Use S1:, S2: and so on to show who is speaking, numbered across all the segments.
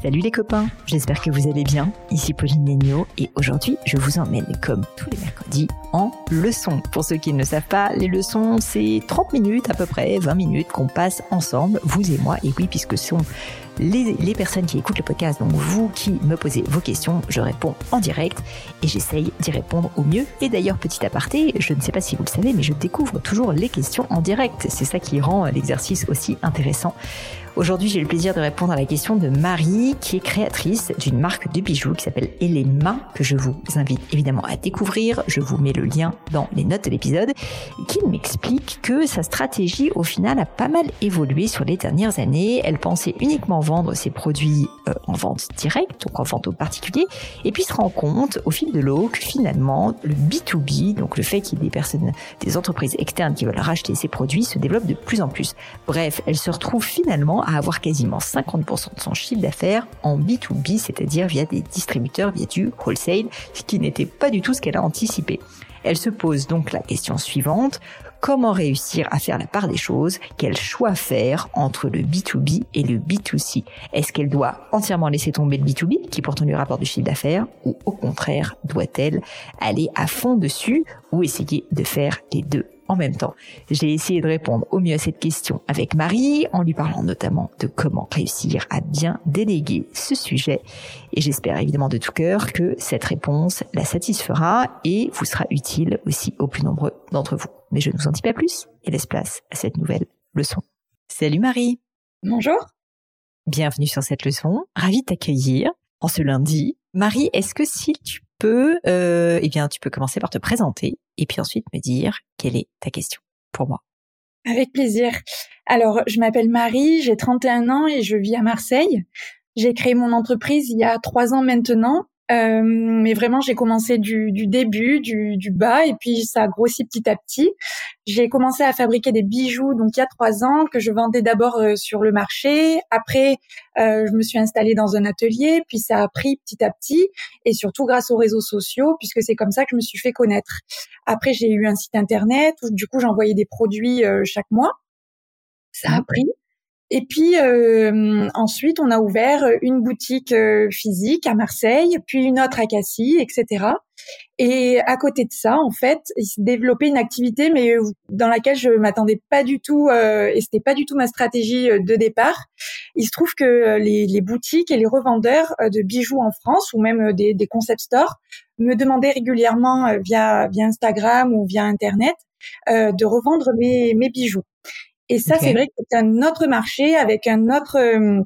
S1: Salut les copains, j'espère que vous allez bien. Ici Pauline Negno et aujourd'hui je vous emmène comme tous les mercredis en leçons. Pour ceux qui ne savent pas, les leçons c'est 30 minutes à peu près, 20 minutes qu'on passe ensemble, vous et moi. Et oui, puisque ce sont les, personnes qui écoutent le podcast, donc vous qui me posez vos questions, je réponds en direct et j'essaye d'y répondre au mieux. Et d'ailleurs, petit aparté, je ne sais pas si vous le savez, mais je découvre toujours les questions en direct. C'est ça qui rend l'exercice aussi intéressant. Aujourd'hui, j'ai le plaisir de répondre à la question de Marie, qui est créatrice d'une marque de bijoux qui s'appelle Elema, que je vous invite évidemment à découvrir. Je vous mets le lien dans les notes de l'épisode, et qui m'explique que sa stratégie, au final, a pas mal évolué sur les dernières années. Elle pensait uniquement vendre ses produits euh, en vente directe, donc en vente aux particuliers, et puis se rend compte au fil de l'eau que finalement, le B2B, donc le fait qu'il y ait des personnes, des entreprises externes qui veulent racheter ses produits, se développe de plus en plus. Bref, elle se retrouve finalement à avoir quasiment 50% de son chiffre d'affaires en B2B, c'est-à-dire via des distributeurs, via du wholesale, ce qui n'était pas du tout ce qu'elle a anticipé. Elle se pose donc la question suivante, comment réussir à faire la part des choses, quel choix faire entre le B2B et le B2C Est-ce qu'elle doit entièrement laisser tomber le B2B, qui pourtant lui rapporte du chiffre d'affaires, ou au contraire, doit-elle aller à fond dessus ou essayer de faire les deux? En même temps. J'ai essayé de répondre au mieux à cette question avec Marie, en lui parlant notamment de comment réussir à bien déléguer ce sujet. Et j'espère évidemment de tout cœur que cette réponse la satisfera et vous sera utile aussi aux plus nombreux d'entre vous. Mais je ne vous en dis pas plus et laisse place à cette nouvelle leçon. Salut Marie
S2: Bonjour
S1: Bienvenue sur cette leçon, ravie de t'accueillir en ce lundi. Marie, est-ce que si tu peux, euh, eh bien, tu peux commencer par te présenter et puis ensuite me dire quelle est ta question pour moi.
S2: Avec plaisir. Alors, je m'appelle Marie, j'ai 31 ans et je vis à Marseille. J'ai créé mon entreprise il y a trois ans maintenant euh, mais vraiment, j'ai commencé du, du début, du, du, bas, et puis ça a grossi petit à petit. J'ai commencé à fabriquer des bijoux donc il y a trois ans que je vendais d'abord euh, sur le marché. Après, euh, je me suis installée dans un atelier, puis ça a pris petit à petit, et surtout grâce aux réseaux sociaux, puisque c'est comme ça que je me suis fait connaître. Après, j'ai eu un site internet où du coup j'envoyais des produits euh, chaque mois. Ça a pris. Et puis euh, ensuite, on a ouvert une boutique euh, physique à Marseille, puis une autre à Cassis, etc. Et à côté de ça, en fait, il s'est développé une activité, mais dans laquelle je m'attendais pas du tout, euh, et c'était pas du tout ma stratégie euh, de départ. Il se trouve que les, boutiques et les revendeurs de bijoux en France, ou même des, concept stores, me demandaient régulièrement via Instagram ou via Internet de revendre mes bijoux. Et ça, c'est vrai que c'est un autre marché avec un autre euh,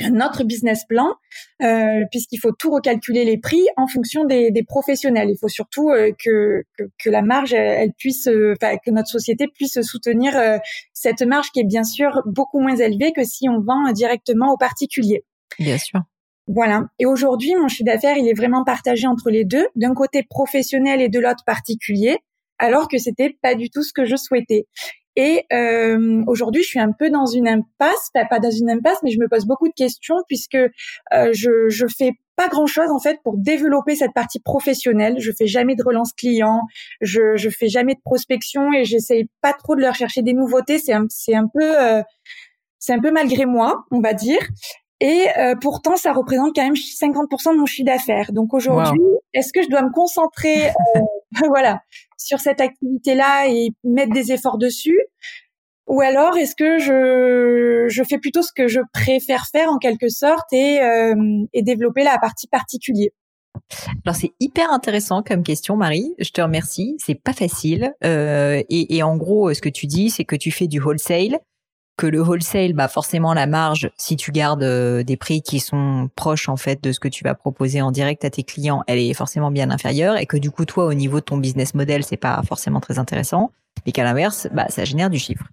S2: un autre business plan, euh, puisqu'il faut tout recalculer les prix en fonction des, des professionnels. Il faut surtout euh, que, que, que, la marge, elle, puisse, euh, que notre société puisse soutenir cette marge qui est bien sûr beaucoup moins élevée que si on vend directement aux particuliers.
S1: Bien sûr.
S2: Voilà. Et aujourd'hui, mon chiffre d'affaires, il est vraiment partagé entre les deux, d'un côté professionnel et de l'autre particulier, alors que c'était pas du tout ce que je souhaitais. Et euh, aujourd'hui, je suis un peu dans une impasse, pas dans une impasse, mais je me pose beaucoup de questions puisque euh, je je fais pas grand chose en fait pour développer cette partie professionnelle. Je fais jamais de relance client, je je fais jamais de prospection et j'essaye pas trop de leur chercher des nouveautés. C'est un c'est un peu euh, c'est un peu malgré moi, on va dire. Et euh, pourtant, ça représente quand même 50% de mon chiffre d'affaires. Donc aujourd'hui, est-ce que je dois me concentrer, euh, voilà, sur cette activité-là et mettre des efforts dessus? Ou alors est-ce que je, je fais plutôt ce que je préfère faire en quelque sorte et, euh, et développer la partie particulier?
S1: Alors c'est hyper intéressant comme question, Marie. Je te remercie. C'est pas facile. Euh, et, et, en gros, ce que tu dis, c'est que tu fais du wholesale, que le wholesale, bah forcément la marge, si tu gardes euh, des prix qui sont proches en fait de ce que tu vas proposer en direct à tes clients, elle est forcément bien inférieure, et que du coup toi, au niveau de ton business model, c'est pas forcément très intéressant, et qu'à l'inverse, bah ça génère du chiffre.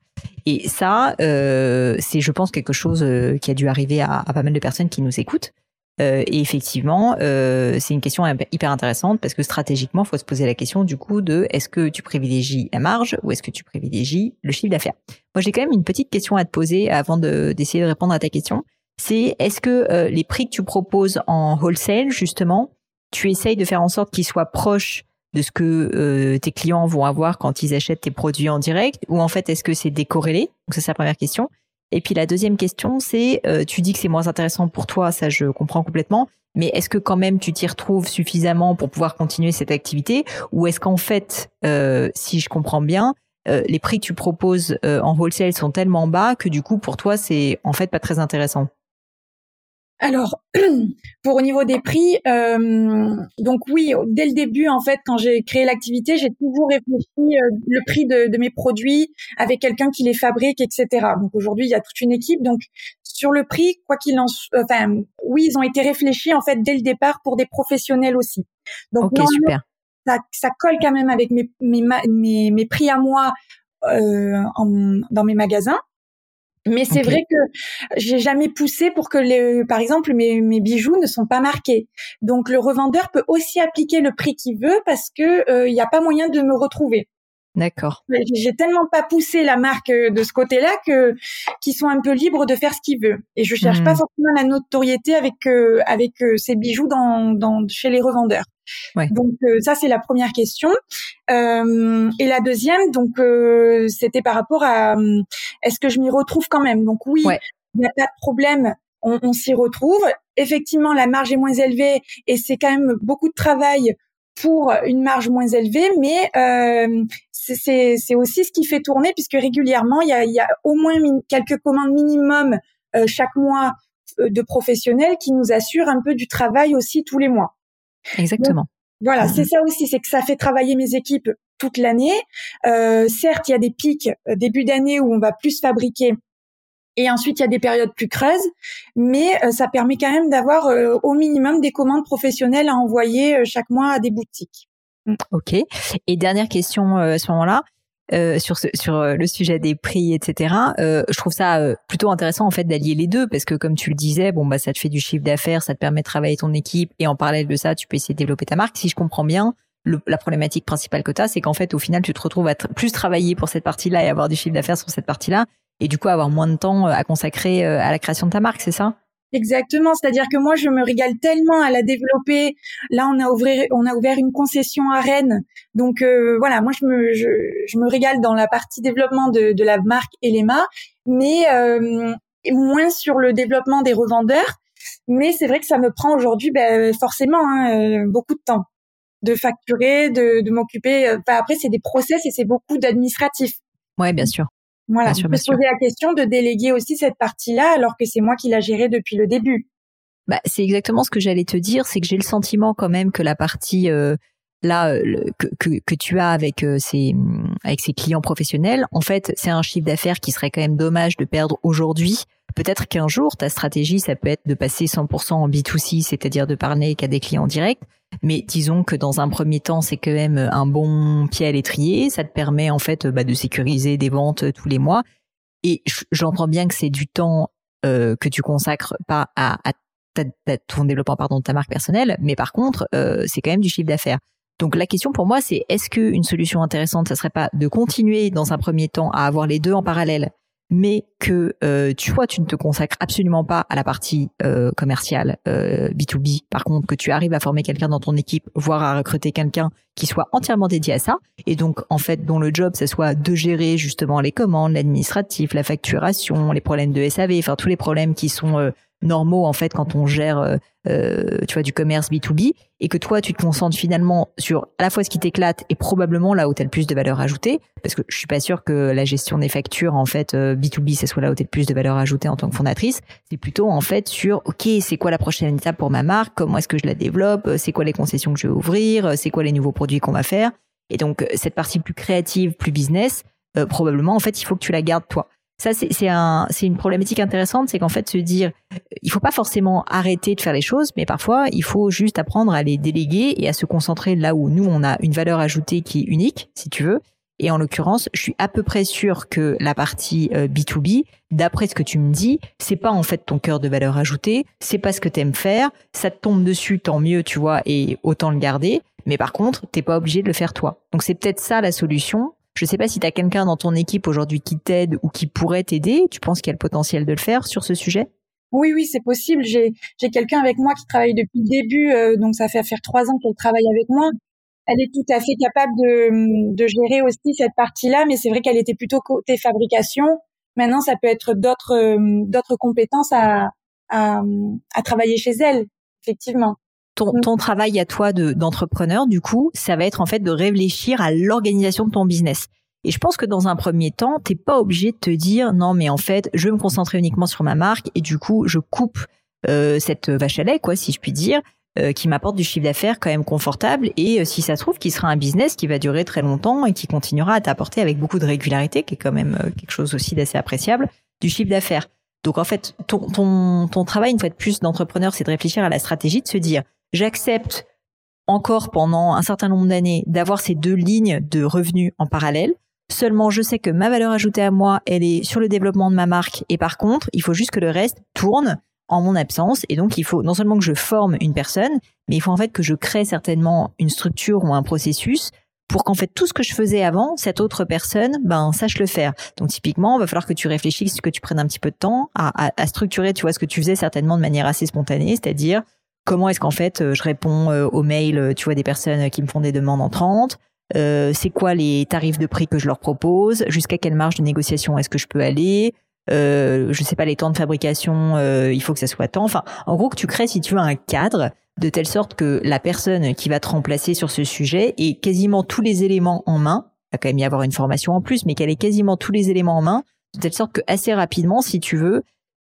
S1: Et ça, euh, c'est, je pense, quelque chose euh, qui a dû arriver à, pas mal de personnes qui nous écoutent. Euh, et effectivement, euh, c'est une question hyper intéressante parce que stratégiquement, il faut se poser la question du coup de est-ce que tu privilégies la marge ou est-ce que tu privilégies le chiffre d'affaires? Moi, j'ai quand même une petite question à te poser avant de, d'essayer de répondre à ta question. C'est est-ce que euh, les prix que tu proposes en wholesale, justement, tu essayes de faire en sorte qu'ils soient proches de ce que tes clients vont avoir quand ils achètent tes produits en direct ou en fait est-ce que c'est décorrélé? Donc ça c'est la première question. Et puis la deuxième question c'est euh, tu dis que c'est moins intéressant pour toi, ça je comprends complètement, mais est-ce que quand même tu t'y retrouves suffisamment pour pouvoir continuer cette activité? Ou est-ce qu'en fait euh, si je comprends bien les prix que tu proposes en wholesale sont tellement bas que du coup pour toi c'est en fait pas très intéressant?
S2: Alors, pour au niveau des prix, euh, donc oui, dès le début, en fait, quand j'ai créé l'activité, j'ai toujours réfléchi euh, le prix de, de, mes produits avec quelqu'un qui les fabrique, etc. Donc aujourd'hui, il y a toute une équipe. Donc sur le prix, quoi qu'il en soit, enfin oui, ils ont été réfléchis en fait dès le départ pour des professionnels aussi.
S1: Donc super.
S2: Ça, ça, colle quand même avec mes mes, mes, mes prix à moi euh, en, dans mes magasins. Mais c'est vrai que j'ai jamais poussé pour que les, par exemple, mes, mes, bijoux ne sont pas marqués. Donc le revendeur peut aussi appliquer le prix qu'il veut parce que euh, il n'y a pas moyen de me retrouver.
S1: D'accord.
S2: J'ai tellement pas poussé la marque euh, de ce côté-là que qu'ils sont un peu libres de faire ce qu'ils veulent. Et je cherche pas hmm. forcément la notoriété avec euh, avec ces bijoux dans, dans chez les revendeurs. Donc euh, ça c'est la première question. Euh, et la deuxième, donc euh, c'était par rapport à est-ce que je m'y retrouve quand même? Donc oui, il n'y a pas de problème, on, on s'y retrouve. Effectivement, la marge est moins élevée et c'est quand même beaucoup de travail pour une marge moins élevée, mais euh, c'est aussi ce qui fait tourner puisque régulièrement il y a, y a au moins quelques commandes minimum euh, chaque mois de professionnels qui nous assurent un peu du travail aussi tous les mois.
S1: Exactement.
S2: voilà, c'est ça aussi, c'est que ça fait travailler mes équipes toute l'année. Euh, certes, il y a des pics euh, début d'année où on va plus fabriquer et ensuite, il y a des périodes plus creuses, mais euh, ça permet quand même d'avoir au minimum des commandes professionnelles à envoyer chaque mois à des boutiques.
S1: Mm. Ok. Et dernière question à ce moment-là, euh, sur sur euh, le sujet des prix, etc. Euh, je trouve ça euh, plutôt intéressant en fait d'allier les deux parce que comme tu le disais, bon bah ça te fait du chiffre d'affaires, ça te permet de travailler ton équipe et en parallèle de ça, tu peux essayer de développer ta marque. Si je comprends bien, la problématique principale que tu as, c'est qu'en fait au final tu te retrouves à plus travailler pour cette partie-là et avoir du chiffre d'affaires sur cette partie-là et du coup avoir moins de temps à consacrer à la création de ta marque, c'est ça?
S2: Exactement, c'est-à-dire que moi je me régale tellement à la développer. Là, on a ouvert, on a ouvert une concession à Rennes, donc euh, voilà, moi je me, je, je, me régale dans la partie développement de, de la marque Elema, mais euh, moins sur le développement des revendeurs. Mais c'est vrai que ça me prend aujourd'hui ben, forcément hein, euh, beaucoup de temps de facturer, de, de m'occuper. Enfin, après, c'est des process et c'est beaucoup d'administratif.
S1: Ouais, bien sûr.
S2: Voilà, je peux se poser la question de déléguer aussi cette partie-là alors que c'est moi qui l'a gérée depuis le début.
S1: Bah, c'est exactement ce que j'allais te dire, c'est que j'ai le sentiment quand même que la partie euh, là euh, que, que, que, tu as avec euh, ces avec ces clients professionnels, en fait, c'est un chiffre d'affaires qui serait quand même dommage de perdre aujourd'hui. Peut-être qu'un jour, ta stratégie, ça peut être de passer 100% en B2C, c'est-à-dire de parler qu'à des clients directs. Mais disons que dans un premier temps, c'est quand même un bon pied à l'étrier. Ça te permet en fait bah, de sécuriser des ventes tous les mois. Et j'entends bien que c'est du temps euh, que tu consacres pas à, à, ton développement pardon de ta marque personnelle, mais par contre, euh, c'est quand même du chiffre d'affaires. Donc la question pour moi, c'est est-ce qu'une solution intéressante, ça serait pas de continuer dans un premier temps à avoir les deux en parallèle mais que euh, tu vois, tu ne te consacres absolument pas à la partie euh, commerciale euh, B2B. Par contre, que tu arrives à former quelqu'un dans ton équipe, voire à recruter quelqu'un qui soit entièrement dédié à ça, et donc en fait dont le job, ce soit de gérer justement les commandes, l'administratif, la facturation, les problèmes de SAV, enfin tous les problèmes qui sont normaux en fait quand on gère euh, euh, tu vois du commerce B2B et que toi tu te concentres finalement sur à la fois ce qui t'éclate et probablement là où tu as le plus de valeur ajoutée parce que je suis pas sûre que la gestion des factures en fait B2B ce soit là où tu as le plus de valeur ajoutée en tant que fondatrice. C'est plutôt en fait sur OK c'est quoi la prochaine étape pour ma marque? Comment est-ce que je la développe? C'est quoi les concessions que je vais ouvrir? C'est quoi les nouveaux produits qu'on va faire? Et donc cette partie plus créative plus business probablement en fait il faut que tu la gardes toi ça, c'est un, une problématique intéressante, c'est qu'en fait, se dire, il faut pas forcément arrêter de faire les choses, mais parfois, il faut juste apprendre à les déléguer et à se concentrer là où nous, on a une valeur ajoutée qui est unique, si tu veux. Et en l'occurrence, je suis à peu près sûre que la partie B2B, euh, d'après ce que tu me dis, c'est pas en fait ton cœur de valeur ajoutée, c'est pas ce que tu aimes faire, ça te tombe dessus, tant mieux, tu vois, et autant le garder. Mais par contre, t'es pas obligé de le faire toi. Donc c'est peut-être ça la solution, je ne sais pas si tu as quelqu'un dans ton équipe aujourd'hui qui t'aide ou qui pourrait t'aider. Tu penses qu'il y a le potentiel de le faire sur ce sujet?
S2: Oui, oui, c'est possible. J'ai quelqu'un avec moi qui travaille depuis le début, euh, donc ça fait faire trois ans qu'elle travaille avec moi. Elle est tout à fait capable de, de gérer aussi cette partie-là, mais c'est vrai qu'elle était plutôt côté fabrication. Maintenant, ça peut être d'autres euh, d'autres compétences à, à, à travailler chez elle, effectivement.
S1: Ton, ton travail à toi d'entrepreneur, du coup, ça va être en fait de réfléchir à l'organisation de ton business. Et je pense que dans un premier temps, t'es pas obligé de te dire non, mais en fait, je vais me concentrer uniquement sur ma marque et du coup, je coupe euh, cette vache à lait, quoi, si je puis dire, euh, qui m'apporte du chiffre d'affaires quand même confortable et euh, si ça se trouve, qui sera un business qui va durer très longtemps et qui continuera à t'apporter avec beaucoup de régularité, qui est quand même quelque chose aussi d'assez appréciable, du chiffre d'affaires. Donc en fait, ton, ton, ton travail une fois de plus d'entrepreneur, c'est de réfléchir à la stratégie, de se dire j'accepte encore pendant un certain nombre d'années d'avoir ces deux lignes de revenus en parallèle. Seulement, je sais que ma valeur ajoutée à moi, elle est sur le développement de ma marque. Et par contre, il faut juste que le reste tourne en mon absence. Et donc, il faut non seulement que je forme une personne, mais il faut en fait que je crée certainement une structure ou un processus pour qu'en fait tout ce que je faisais avant, cette autre personne, ben sache le faire. Donc typiquement, il va falloir que tu réfléchisses, que tu prennes un petit peu de temps à, à, structurer, tu vois, ce que tu faisais certainement de manière assez spontanée, c'est-à-dire comment est-ce qu'en fait euh, je réponds euh, aux mails, euh, tu vois, des personnes qui me font des demandes entrantes. Euh, c'est quoi les tarifs de prix que je leur propose, jusqu'à quelle marge de négociation est-ce que je peux aller, euh, je sais pas les temps de fabrication, il faut que ça soit temps. Enfin, en gros que tu crées si tu veux un cadre de telle sorte que la personne qui va te remplacer sur ce sujet ait quasiment tous les éléments en main. Il va quand même y avoir une formation en plus, mais qu'elle ait quasiment tous les éléments en main, de telle sorte que assez rapidement, si tu veux,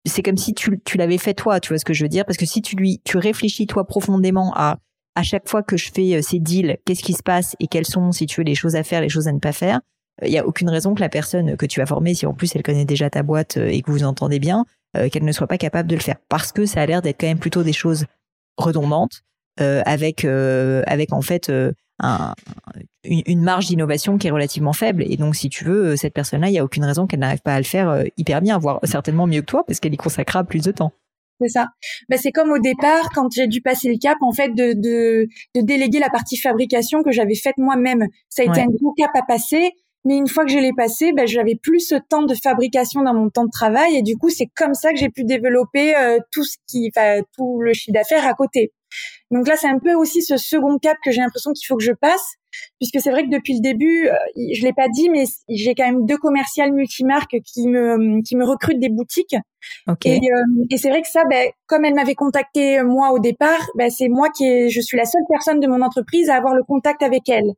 S1: c'est comme si tu, tu l'avais fait toi, tu vois ce que je veux dire? Parce que si tu lui, tu réfléchis toi profondément à à chaque fois que je fais euh, ces deals, qu'est-ce qui se passe et quelles sont, si tu veux, les choses à faire, les choses à ne pas faire. Il euh, y a aucune raison que la personne que tu vas former, si en plus elle connaît déjà ta boîte euh, et que vous entendez bien, qu'elle ne soit pas capable de le faire. Parce que ça a l'air d'être quand même plutôt des choses redondantes, avec avec en fait un, une, marge d'innovation qui est relativement faible. Et donc, si tu veux, cette personne-là, il n'y a aucune raison qu'elle n'arrive pas à le faire euh, hyper bien, voire certainement mieux que toi, parce qu'elle y consacrera plus de temps.
S2: C'est ça. Ben, c'est comme au départ, quand j'ai dû passer le cap, en fait, de, de, de déléguer la partie fabrication que j'avais faite moi-même. Ça a été un gros cap à passer. Mais une fois que je l'ai passé, ben, j'avais plus ce temps de fabrication dans mon temps de travail. Et du coup, c'est comme ça que j'ai pu développer euh, tout ce qui, tout le chiffre d'affaires à côté. Donc là, c'est un peu aussi ce second cap que j'ai l'impression qu'il faut que je passe, puisque c'est vrai que depuis le début, euh, je l'ai pas dit, mais j'ai quand même deux commerciales multimarques qui me qui me recrutent des boutiques.
S1: Okay.
S2: Et, euh, et c'est vrai que ça, ben, comme elle m'avait contacté euh, moi au départ, ben, c'est moi qui est, je suis la seule personne de mon entreprise à avoir le contact avec elle.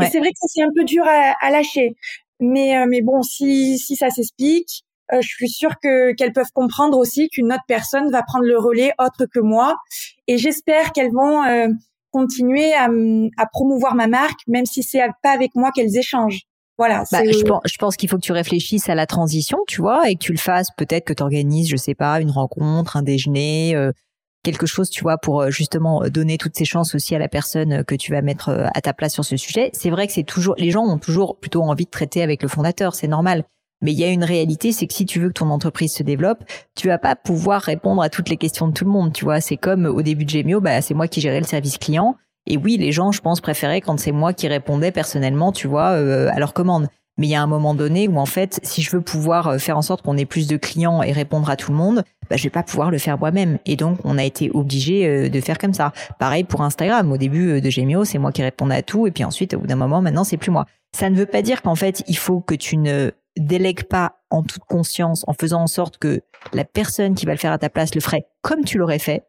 S2: Et c'est vrai que c'est un peu dur à, à lâcher. Mais, mais bon, si, si ça s'explique, je suis sûre que qu'elles peuvent comprendre aussi qu'une autre personne va prendre le relais autre que moi. Et j'espère qu'elles vont euh, continuer à, à, promouvoir ma marque, même si c'est pas avec moi qu'elles échangent. Voilà.
S1: Bah, je pense, je pense qu'il faut que tu réfléchisses à la transition, tu vois, et que tu le fasses. Peut-être que tu organises, je sais pas, une rencontre, un déjeuner. Euh, quelque chose, tu vois, pour justement donner toutes ces chances aussi à la personne que tu vas mettre à ta place sur ce sujet. C'est vrai que c'est toujours, les gens ont toujours plutôt envie de traiter avec le fondateur, c'est normal. Mais il y a une réalité, c'est que si tu veux que ton entreprise se développe, tu vas pas pouvoir répondre à toutes les questions de tout le monde. Tu vois, c'est comme au début de Gemio, bah c'est moi qui gérais le service client. Et oui, les gens, je pense, préféraient quand c'est moi qui répondais personnellement, tu vois, euh, à leurs commandes. Mais il y a un moment donné où en fait, si je veux pouvoir euh, faire en sorte qu'on ait plus de clients et répondre à tout le monde, bah, je vais pas pouvoir le faire moi-même. Et donc, on a été obligé euh, de faire comme ça. Pareil pour Instagram. Au début de Gemio, c'est moi qui répondais à tout, et puis ensuite, au bout d'un moment, maintenant, c'est plus moi. Ça ne veut pas dire qu'en fait, il faut que tu ne délègues pas en toute conscience, en faisant en sorte que la personne qui va le faire à ta place le ferait comme tu l'aurais fait.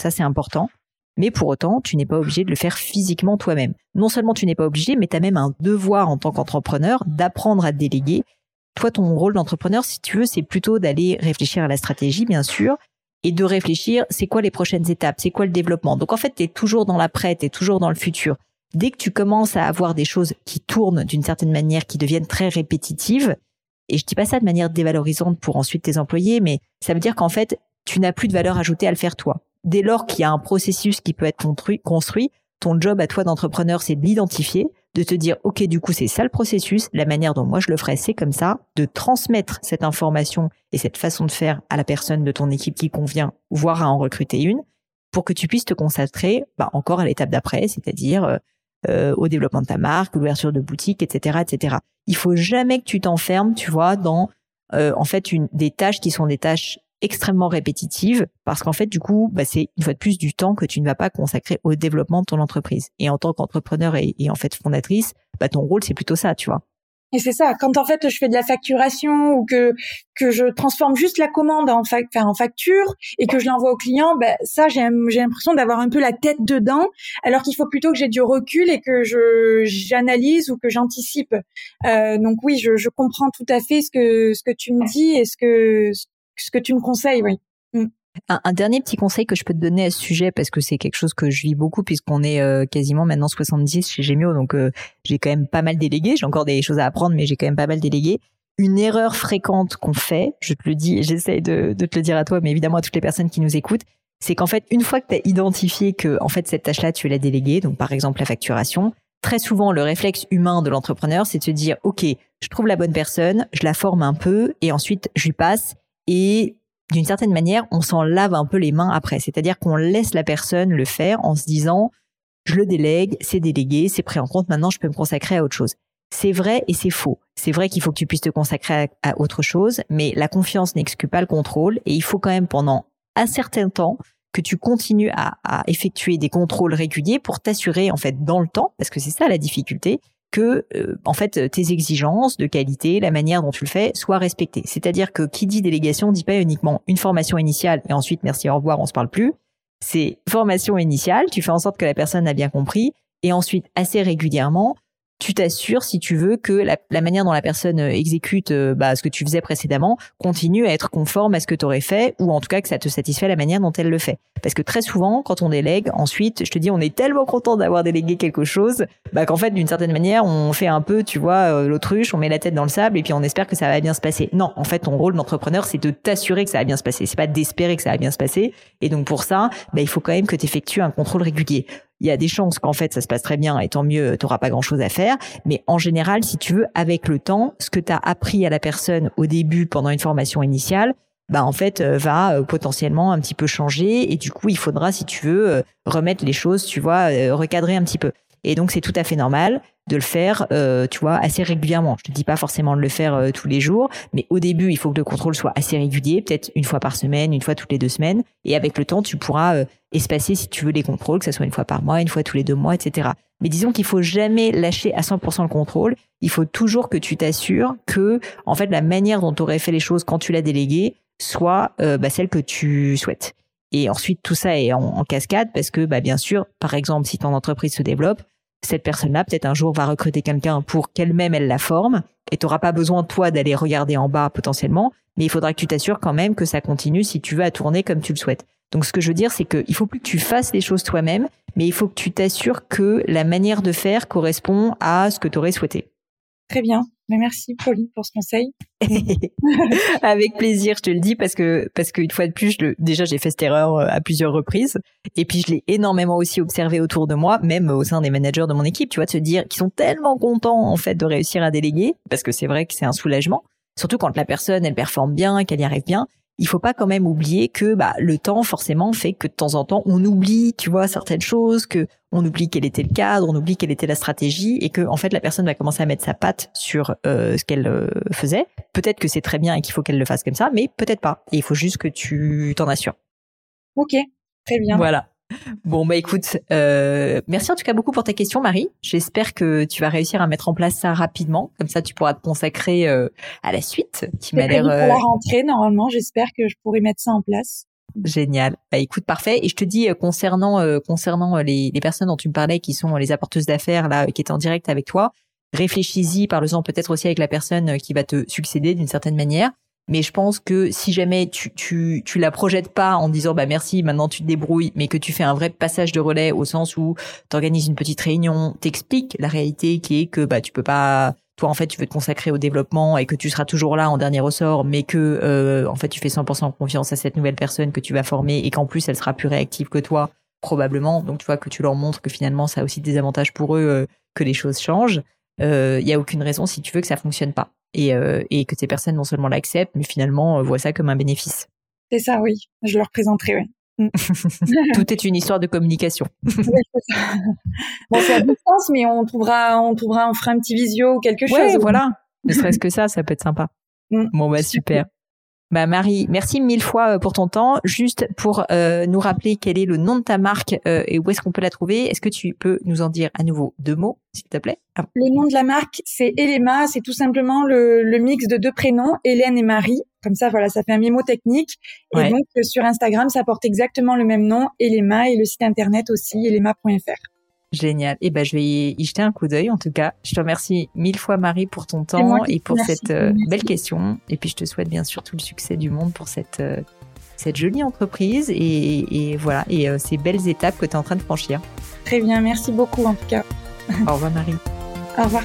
S1: Ça, c'est important. Mais pour autant, tu n'es pas obligé de le faire physiquement toi-même. Non seulement tu n'es pas obligé, mais tu as même un devoir en tant qu'entrepreneur d'apprendre à déléguer. Toi, ton rôle d'entrepreneur, si tu veux, c'est plutôt d'aller réfléchir à la stratégie, bien sûr, et de réfléchir, c'est quoi les prochaines étapes, c'est quoi le développement. Donc en fait, tu es toujours dans l'après, tu es toujours dans le futur. Dès que tu commences à avoir des choses qui tournent d'une certaine manière, qui deviennent très répétitives, et je dis pas ça de manière dévalorisante pour ensuite tes employés, mais ça veut dire qu'en fait, tu n'as plus de valeur ajoutée à le faire toi. Dès lors qu'il y a un processus qui peut être construit, ton job à toi d'entrepreneur, c'est de l'identifier, de te dire, OK, du coup, c'est ça le processus, la manière dont moi je le ferai, c'est comme ça, de transmettre cette information et cette façon de faire à la personne de ton équipe qui convient, voire à en recruter une, pour que tu puisses te concentrer bah, encore à l'étape d'après, c'est-à-dire euh, au développement de ta marque, l'ouverture de boutique, etc., etc. Il faut jamais que tu t'enfermes, tu vois, dans euh, en fait une des tâches qui sont des tâches extrêmement répétitives parce qu'en fait du coup bah, c'est une fois de plus du temps que tu ne vas pas consacrer au développement de ton entreprise et en tant qu'entrepreneur et, et, en fait fondatrice bah, ton rôle c'est plutôt ça tu vois
S2: et c'est ça, quand en fait je fais de la facturation ou que que je transforme juste la commande en, facture et que je l'envoie au client, ben ça j'ai j'ai l'impression d'avoir un peu la tête dedans, alors qu'il faut plutôt que j'ai du recul et que je j'analyse ou que j'anticipe. Euh, donc oui, je, je comprends tout à fait ce que ce que tu me dis et ce que ce que tu me conseilles, oui. Mm.
S1: Un, dernier petit conseil que je peux te donner à ce sujet, parce que c'est quelque chose que je vis beaucoup, puisqu'on est euh, quasiment maintenant 70 chez Gemio, donc euh, j'ai quand même pas mal délégué. J'ai encore des choses à apprendre, mais j'ai quand même pas mal délégué. Une erreur fréquente qu'on fait, je te le dis, j'essaie de, de, te le dire à toi, mais évidemment à toutes les personnes qui nous écoutent, c'est qu'en fait, une fois que tu as identifié que en fait cette tâche-là, tu l'as déléguée, donc par exemple la facturation, très souvent le réflexe humain de l'entrepreneur, c'est de se dire, OK, je trouve la bonne personne, je la forme un peu, et ensuite je lui passe, et d'une certaine manière, on s'en lave un peu les mains après. C'est-à-dire qu'on laisse la personne le faire en se disant, je le délègue, c'est délégué, c'est pris en compte, maintenant je peux me consacrer à autre chose. C'est vrai et c'est faux. C'est vrai qu'il faut que tu puisses te consacrer à, autre chose, mais la confiance n'exclut pas le contrôle et il faut quand même pendant un certain temps que tu continues à, à effectuer des contrôles réguliers pour t'assurer en fait dans le temps, parce que c'est ça la difficulté, que euh, en fait tes exigences de qualité, la manière dont tu le fais soient respectées. C'est-à-dire que qui dit délégation dit pas uniquement une formation initiale et ensuite merci au revoir, on se parle plus. C'est formation initiale, tu fais en sorte que la personne a bien compris et ensuite assez régulièrement tu t'assures, si tu veux, que la, la, manière dont la personne euh, exécute euh, bah, ce que tu faisais précédemment continue à être conforme à ce que tu aurais fait, ou en tout cas que ça te satisfait la manière dont elle le fait. Parce que très souvent, quand on délègue, ensuite, je te dis, on est tellement content d'avoir délégué quelque chose, bah, qu'en fait, d'une certaine manière, on fait un peu, tu vois, euh, l'autruche, on met la tête dans le sable et puis on espère que ça va bien se passer. Non, en fait, ton rôle d'entrepreneur, c'est de t'assurer que ça va bien se passer. C'est pas d'espérer que ça va bien se passer. Et donc pour ça, bah, il faut quand même que tu effectues un contrôle régulier il y a des chances qu'en fait ça se passe très bien et tant mieux, tu n'auras pas grand-chose à faire. Mais en général, si tu veux, avec le temps, ce que tu as appris à la personne au début pendant une formation initiale, bah en fait euh, va euh, potentiellement un petit peu changer et du coup il faudra si tu veux euh, remettre les choses, tu vois, recadrer un petit peu. Et donc c'est tout à fait normal de le faire, euh, tu vois, assez régulièrement. Je te dis pas forcément de le faire euh, tous les jours, mais au début, il faut que le contrôle soit assez régulier, peut-être une fois par semaine, une fois toutes les deux semaines. Et avec le temps, tu pourras euh, espacer, si tu veux, les contrôles, que ce soit une fois par mois, une fois tous les deux mois, etc. Mais disons qu'il faut jamais lâcher à 100% le contrôle. Il faut toujours que tu t'assures que, en fait, la manière dont tu aurais fait les choses quand tu l'as délégué soit bah, celle que tu souhaites. Et ensuite, tout ça est en, en cascade parce que, bah, bien sûr, par exemple, si ton entreprise se développe, cette personne-là peut-être un jour va recruter quelqu'un pour qu'elle-même elle la forme et tu pas besoin toi d'aller regarder en bas potentiellement, mais il faudra que tu t'assures quand même que ça continue si tu veux à tourner comme tu le souhaites. Donc ce que je veux dire c'est qu'il faut plus que tu fasses les choses toi-même, mais il faut que tu t'assures que la manière de faire correspond à ce que tu aurais souhaité.
S2: Très bien. Mais merci Pauline pour ce conseil.
S1: Avec plaisir, je te le dis parce que parce qu'une fois de plus, déjà j'ai fait cette erreur euh, à plusieurs reprises. Et puis je l'ai énormément aussi observé autour de moi, même au sein des managers de mon équipe, tu vois, de se dire qu'ils sont tellement contents en fait de réussir à déléguer parce que c'est vrai que c'est un soulagement, surtout quand la personne elle performe bien, qu'elle y arrive bien il faut pas quand même oublier que bah, le temps forcément fait que de temps en temps on oublie, tu vois, certaines choses, que on oublie quel était le cadre, on oublie quelle était la stratégie, et que en fait la personne va commencer à mettre sa patte sur euh, ce qu'elle euh, faisait. Peut-être que c'est très bien et qu'il faut qu'elle le fasse comme ça, mais peut-être pas. Et il faut juste que tu t'en assures.
S2: Ok, très bien.
S1: Voilà. Bon bah écoute, euh, merci en tout cas beaucoup pour ta question Marie. J'espère que tu vas réussir à mettre en place ça rapidement, comme ça tu pourras te consacrer euh, à la suite.
S2: Qui m'a l'air. Pour la rentrée normalement, j'espère que je pourrai mettre ça en place.
S1: Génial. Bah écoute, parfait. Et je te dis concernant concernant les, les personnes dont tu me parlais, qui sont les apporteuses d'affaires là, qui étaient en direct avec toi, réfléchis-y, parle-en peut-être aussi avec la personne qui va te succéder d'une certaine manière. Mais je pense que si jamais tu, tu, tu la projettes pas en disant bah merci, maintenant tu te débrouilles, mais que tu fais un vrai passage de relais au sens où tu organises une petite réunion, t'expliques la réalité qui est que bah tu peux pas toi en fait tu veux te consacrer au développement et que tu seras toujours là en dernier ressort, mais que euh, en fait tu fais 100% confiance à cette nouvelle personne que tu vas former et qu'en plus elle sera plus réactive que toi probablement. Donc tu vois que tu leur montres que finalement ça a aussi des avantages pour eux euh, que les choses changent. Il euh, y a aucune raison si tu veux que ça fonctionne pas et, euh, et que ces personnes non seulement l'acceptent, mais finalement euh, voient ça comme un bénéfice.
S2: C'est ça, oui. Je leur présenterai, oui. Mm.
S1: Tout est une histoire de communication.
S2: Bon, c'est à distance, mais on trouvera, on trouvera, on fera un petit visio ou quelque chose.
S1: Ouais, voilà. Ne serait-ce que ça, ça peut être sympa. Mm. Bon, bah, super. Bah Marie, merci mille fois euh, pour ton temps. Juste pour euh, nous rappeler quel est le nom de ta marque euh, et où est-ce qu'on peut la trouver, est-ce que tu peux nous en dire à nouveau deux mots, s'il te plaît?
S2: Ah. Le nom de la marque, c'est Elema. C'est tout simplement le, le, mix de deux prénoms, Hélène et Marie. Comme ça, voilà, ça fait un mémo technique. Et donc, sur Instagram, ça porte exactement le même nom, Elema, et le site internet aussi, elema.fr.
S1: Génial. Et eh ben, je vais y jeter un coup d'œil, en tout cas. Je te remercie mille fois, Marie, pour ton temps et, pour cette euh, belle question. Et puis, je te souhaite bien sûr tout le succès du monde pour cette, euh, cette jolie entreprise et, et voilà, et euh, ces belles étapes que tu es en train de franchir.
S2: Très bien. Merci beaucoup, en tout cas.
S1: Au revoir, Marie.
S2: Au revoir.